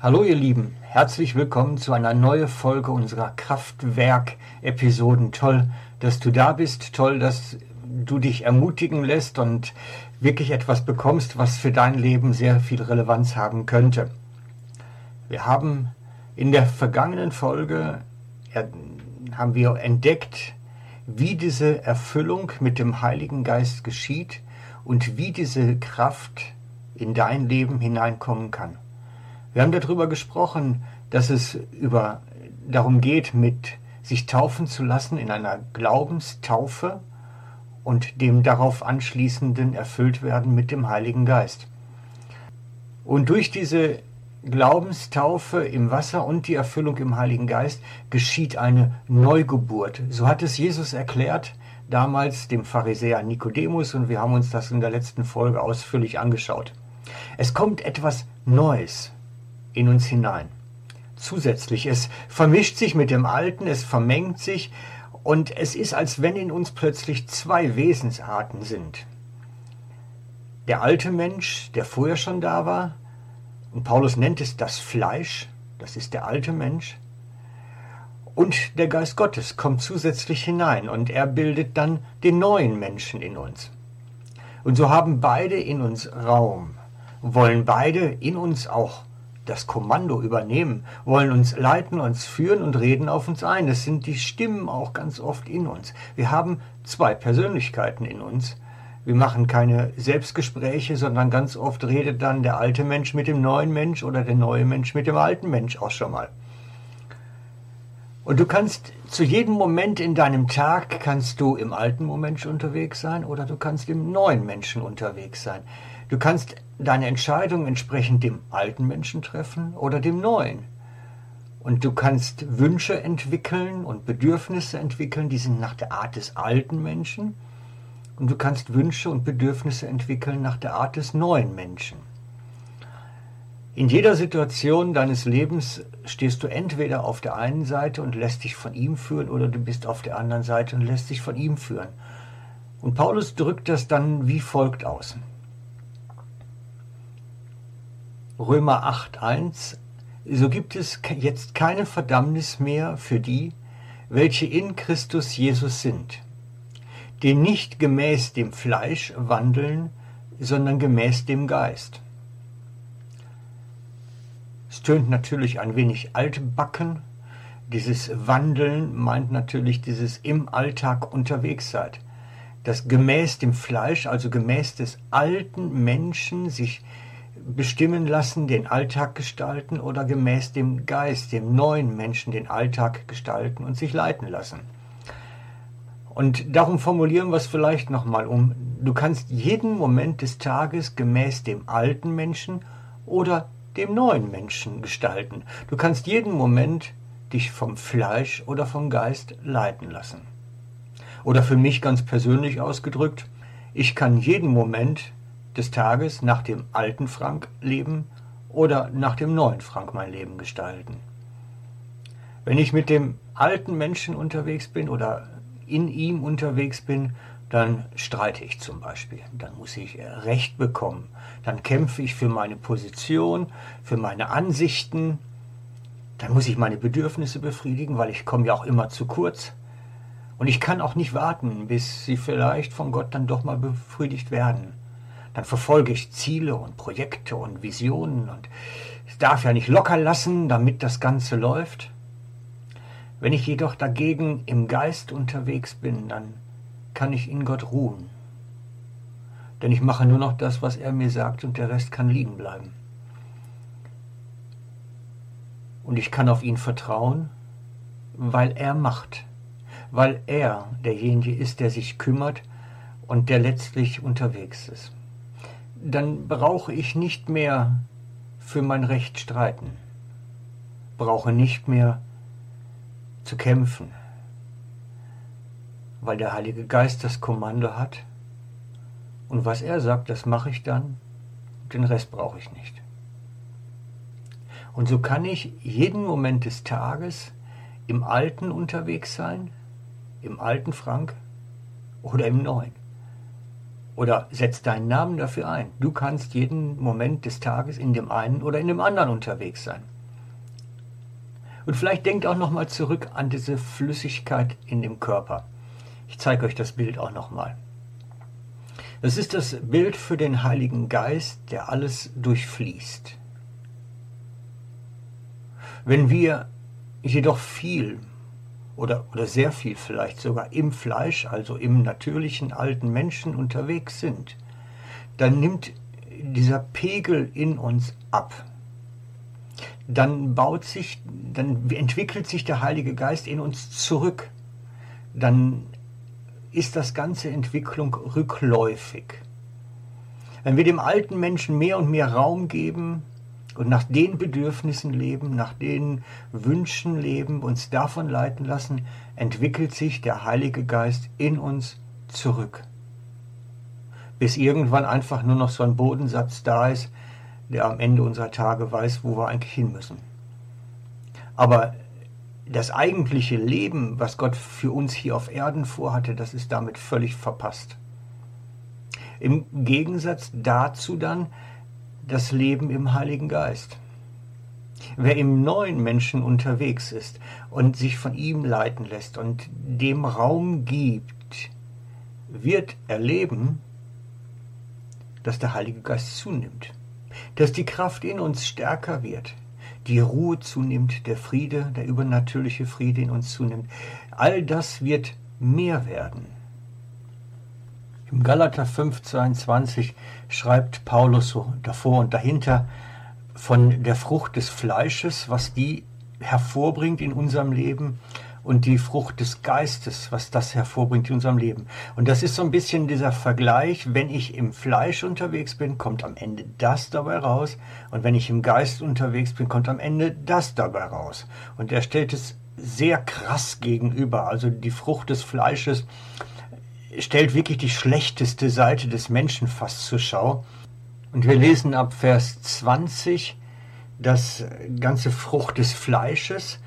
Hallo ihr Lieben, herzlich willkommen zu einer neuen Folge unserer Kraftwerk-Episoden. Toll, dass du da bist, toll, dass du dich ermutigen lässt und wirklich etwas bekommst, was für dein Leben sehr viel Relevanz haben könnte. Wir haben in der vergangenen Folge haben wir entdeckt, wie diese Erfüllung mit dem Heiligen Geist geschieht und wie diese Kraft in dein Leben hineinkommen kann. Wir haben darüber gesprochen, dass es über, darum geht, mit sich taufen zu lassen in einer Glaubenstaufe und dem darauf anschließenden erfüllt werden mit dem Heiligen Geist. Und durch diese Glaubenstaufe im Wasser und die Erfüllung im Heiligen Geist geschieht eine Neugeburt. So hat es Jesus erklärt, damals dem Pharisäer Nikodemus, und wir haben uns das in der letzten Folge ausführlich angeschaut. Es kommt etwas Neues in uns hinein. Zusätzlich, es vermischt sich mit dem Alten, es vermengt sich und es ist, als wenn in uns plötzlich zwei Wesensarten sind. Der alte Mensch, der vorher schon da war, und Paulus nennt es das Fleisch, das ist der alte Mensch, und der Geist Gottes kommt zusätzlich hinein und er bildet dann den neuen Menschen in uns. Und so haben beide in uns Raum, wollen beide in uns auch das Kommando übernehmen, wollen uns leiten, uns führen und reden auf uns ein. Das sind die Stimmen auch ganz oft in uns. Wir haben zwei Persönlichkeiten in uns. Wir machen keine Selbstgespräche, sondern ganz oft redet dann der alte Mensch mit dem neuen Mensch oder der neue Mensch mit dem alten Mensch auch schon mal. Und du kannst zu jedem Moment in deinem Tag kannst du im alten Moment unterwegs sein oder du kannst im neuen Menschen unterwegs sein. Du kannst deine Entscheidung entsprechend dem alten Menschen treffen oder dem neuen. Und du kannst Wünsche entwickeln und Bedürfnisse entwickeln, die sind nach der Art des alten Menschen. Und du kannst Wünsche und Bedürfnisse entwickeln nach der Art des neuen Menschen. In jeder Situation deines Lebens stehst du entweder auf der einen Seite und lässt dich von ihm führen oder du bist auf der anderen Seite und lässt dich von ihm führen. Und Paulus drückt das dann wie folgt aus. Römer 8.1 So gibt es jetzt keine Verdammnis mehr für die, welche in Christus Jesus sind, die nicht gemäß dem Fleisch wandeln, sondern gemäß dem Geist. Es tönt natürlich ein wenig altbacken. Dieses Wandeln meint natürlich dieses im Alltag unterwegs sein. Das gemäß dem Fleisch, also gemäß des alten Menschen sich bestimmen lassen, den Alltag gestalten oder gemäß dem Geist, dem neuen Menschen den Alltag gestalten und sich leiten lassen. Und darum formulieren wir es vielleicht nochmal um. Du kannst jeden Moment des Tages gemäß dem alten Menschen oder dem neuen Menschen gestalten. Du kannst jeden Moment dich vom Fleisch oder vom Geist leiten lassen. Oder für mich ganz persönlich ausgedrückt, ich kann jeden Moment des Tages nach dem alten Frank leben oder nach dem neuen Frank mein Leben gestalten. Wenn ich mit dem alten Menschen unterwegs bin oder in ihm unterwegs bin, dann streite ich zum Beispiel, dann muss ich Recht bekommen, dann kämpfe ich für meine Position, für meine Ansichten, dann muss ich meine Bedürfnisse befriedigen, weil ich komme ja auch immer zu kurz. Und ich kann auch nicht warten, bis sie vielleicht von Gott dann doch mal befriedigt werden dann verfolge ich Ziele und Projekte und Visionen und ich darf ja nicht locker lassen, damit das Ganze läuft. Wenn ich jedoch dagegen im Geist unterwegs bin, dann kann ich in Gott ruhen. Denn ich mache nur noch das, was er mir sagt und der Rest kann liegen bleiben. Und ich kann auf ihn vertrauen, weil er macht, weil er derjenige ist, der sich kümmert und der letztlich unterwegs ist dann brauche ich nicht mehr für mein Recht streiten, brauche nicht mehr zu kämpfen, weil der Heilige Geist das Kommando hat und was er sagt, das mache ich dann, den Rest brauche ich nicht. Und so kann ich jeden Moment des Tages im Alten unterwegs sein, im alten Frank oder im Neuen. Oder setz deinen Namen dafür ein. Du kannst jeden Moment des Tages in dem einen oder in dem anderen unterwegs sein. Und vielleicht denkt auch nochmal zurück an diese Flüssigkeit in dem Körper. Ich zeige euch das Bild auch nochmal. Das ist das Bild für den Heiligen Geist, der alles durchfließt. Wenn wir jedoch viel oder, oder sehr viel vielleicht sogar im Fleisch, also im natürlichen alten Menschen unterwegs sind, dann nimmt dieser Pegel in uns ab. Dann baut sich, dann entwickelt sich der Heilige Geist in uns zurück. Dann ist das ganze Entwicklung rückläufig. Wenn wir dem alten Menschen mehr und mehr Raum geben, und nach den Bedürfnissen leben, nach den Wünschen leben, uns davon leiten lassen, entwickelt sich der Heilige Geist in uns zurück. Bis irgendwann einfach nur noch so ein Bodensatz da ist, der am Ende unserer Tage weiß, wo wir eigentlich hin müssen. Aber das eigentliche Leben, was Gott für uns hier auf Erden vorhatte, das ist damit völlig verpasst. Im Gegensatz dazu dann das Leben im Heiligen Geist. Wer im neuen Menschen unterwegs ist und sich von ihm leiten lässt und dem Raum gibt, wird erleben, dass der Heilige Geist zunimmt, dass die Kraft in uns stärker wird, die Ruhe zunimmt, der Friede, der übernatürliche Friede in uns zunimmt. All das wird mehr werden. Im Galater 5,22 schreibt Paulus so davor und dahinter von der Frucht des Fleisches, was die hervorbringt in unserem Leben und die Frucht des Geistes, was das hervorbringt in unserem Leben. Und das ist so ein bisschen dieser Vergleich, wenn ich im Fleisch unterwegs bin, kommt am Ende das dabei raus und wenn ich im Geist unterwegs bin, kommt am Ende das dabei raus. Und er stellt es sehr krass gegenüber, also die Frucht des Fleisches stellt wirklich die schlechteste Seite des Menschen fast zur Schau. Und wir lesen ab Vers 20 das ganze Frucht des Fleisches.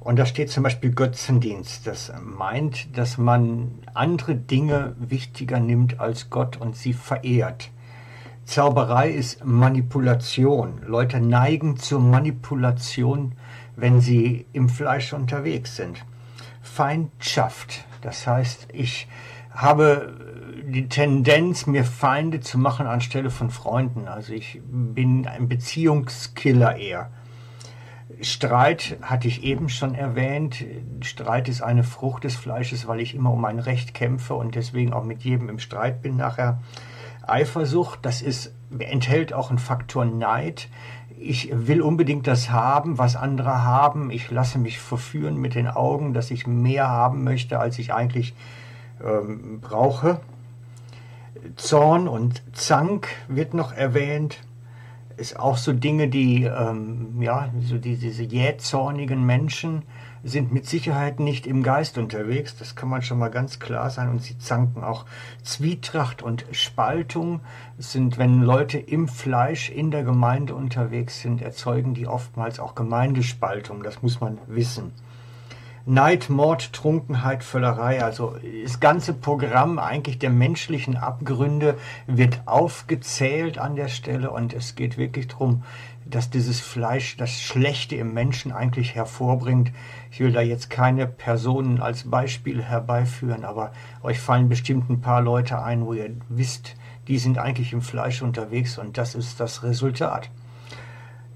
Und da steht zum Beispiel Götzendienst. Das meint, dass man andere Dinge wichtiger nimmt als Gott und sie verehrt. Zauberei ist Manipulation. Leute neigen zur Manipulation, wenn sie im Fleisch unterwegs sind. Feindschaft, das heißt, ich habe die Tendenz, mir Feinde zu machen anstelle von Freunden. Also ich bin ein Beziehungskiller eher. Streit hatte ich eben schon erwähnt. Streit ist eine Frucht des Fleisches, weil ich immer um mein Recht kämpfe und deswegen auch mit jedem im Streit bin nachher. Eifersucht, das ist, enthält auch einen Faktor Neid. Ich will unbedingt das haben, was andere haben. Ich lasse mich verführen mit den Augen, dass ich mehr haben möchte, als ich eigentlich ähm, brauche. Zorn und Zank wird noch erwähnt. Ist auch so Dinge, die, ähm, ja, so die, diese jähzornigen Menschen sind mit Sicherheit nicht im Geist unterwegs. Das kann man schon mal ganz klar sein. Und sie zanken auch Zwietracht und Spaltung. Es sind, wenn Leute im Fleisch in der Gemeinde unterwegs sind, erzeugen die oftmals auch Gemeindespaltung. Das muss man wissen. Neid, Mord, Trunkenheit, Völlerei, also das ganze Programm eigentlich der menschlichen Abgründe wird aufgezählt an der Stelle und es geht wirklich darum, dass dieses Fleisch das Schlechte im Menschen eigentlich hervorbringt. Ich will da jetzt keine Personen als Beispiel herbeiführen, aber euch fallen bestimmt ein paar Leute ein, wo ihr wisst, die sind eigentlich im Fleisch unterwegs und das ist das Resultat.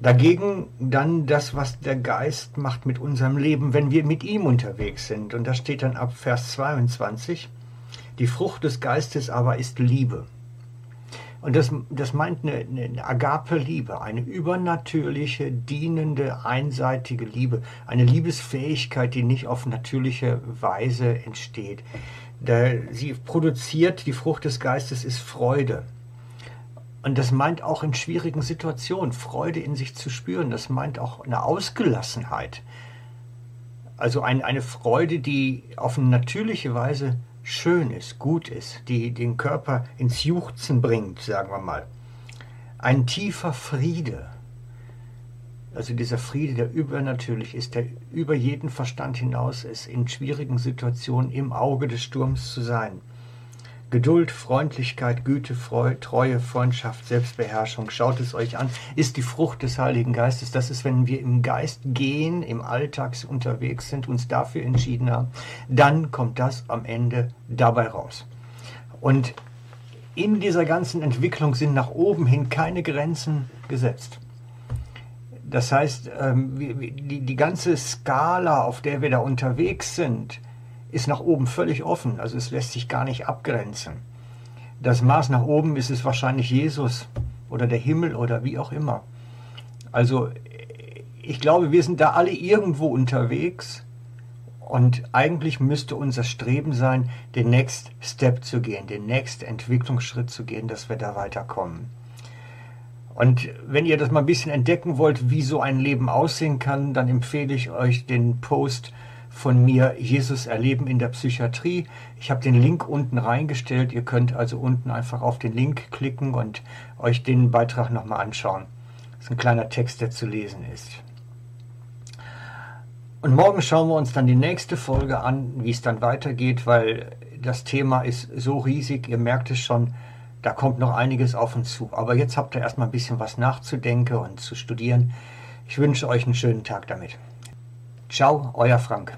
Dagegen dann das, was der Geist macht mit unserem Leben, wenn wir mit ihm unterwegs sind. Und das steht dann ab Vers 22. Die Frucht des Geistes aber ist Liebe. Und das, das meint eine, eine Agape-Liebe, eine übernatürliche, dienende, einseitige Liebe, eine Liebesfähigkeit, die nicht auf natürliche Weise entsteht. Sie produziert, die Frucht des Geistes ist Freude. Und das meint auch in schwierigen Situationen Freude in sich zu spüren. Das meint auch eine Ausgelassenheit. Also ein, eine Freude, die auf eine natürliche Weise schön ist, gut ist, die den Körper ins Juchzen bringt, sagen wir mal. Ein tiefer Friede. Also dieser Friede, der übernatürlich ist, der über jeden Verstand hinaus ist, in schwierigen Situationen im Auge des Sturms zu sein. Geduld, Freundlichkeit, Güte, Freude, Treue, Freundschaft, Selbstbeherrschung. Schaut es euch an. Ist die Frucht des Heiligen Geistes. Das ist, wenn wir im Geist gehen, im Alltag unterwegs sind, uns dafür entschieden haben, dann kommt das am Ende dabei raus. Und in dieser ganzen Entwicklung sind nach oben hin keine Grenzen gesetzt. Das heißt, ähm, die, ganze Skala, auf der wir da unterwegs sind, ist nach oben völlig offen. Also es lässt sich gar nicht abgrenzen. Das Maß nach oben ist es wahrscheinlich Jesus oder der Himmel oder wie auch immer. Also ich glaube, wir sind da alle irgendwo unterwegs und eigentlich müsste unser Streben sein, den Next Step zu gehen, den Next Entwicklungsschritt zu gehen, dass wir da weiterkommen. Und wenn ihr das mal ein bisschen entdecken wollt, wie so ein Leben aussehen kann, dann empfehle ich euch den Post von mir Jesus erleben in der Psychiatrie. Ich habe den Link unten reingestellt. Ihr könnt also unten einfach auf den Link klicken und euch den Beitrag nochmal anschauen. Das ist ein kleiner Text, der zu lesen ist. Und morgen schauen wir uns dann die nächste Folge an, wie es dann weitergeht, weil das Thema ist so riesig, ihr merkt es schon, da kommt noch einiges auf uns zu. Aber jetzt habt ihr erstmal ein bisschen was nachzudenken und zu studieren. Ich wünsche euch einen schönen Tag damit. Ciao, euer Frank.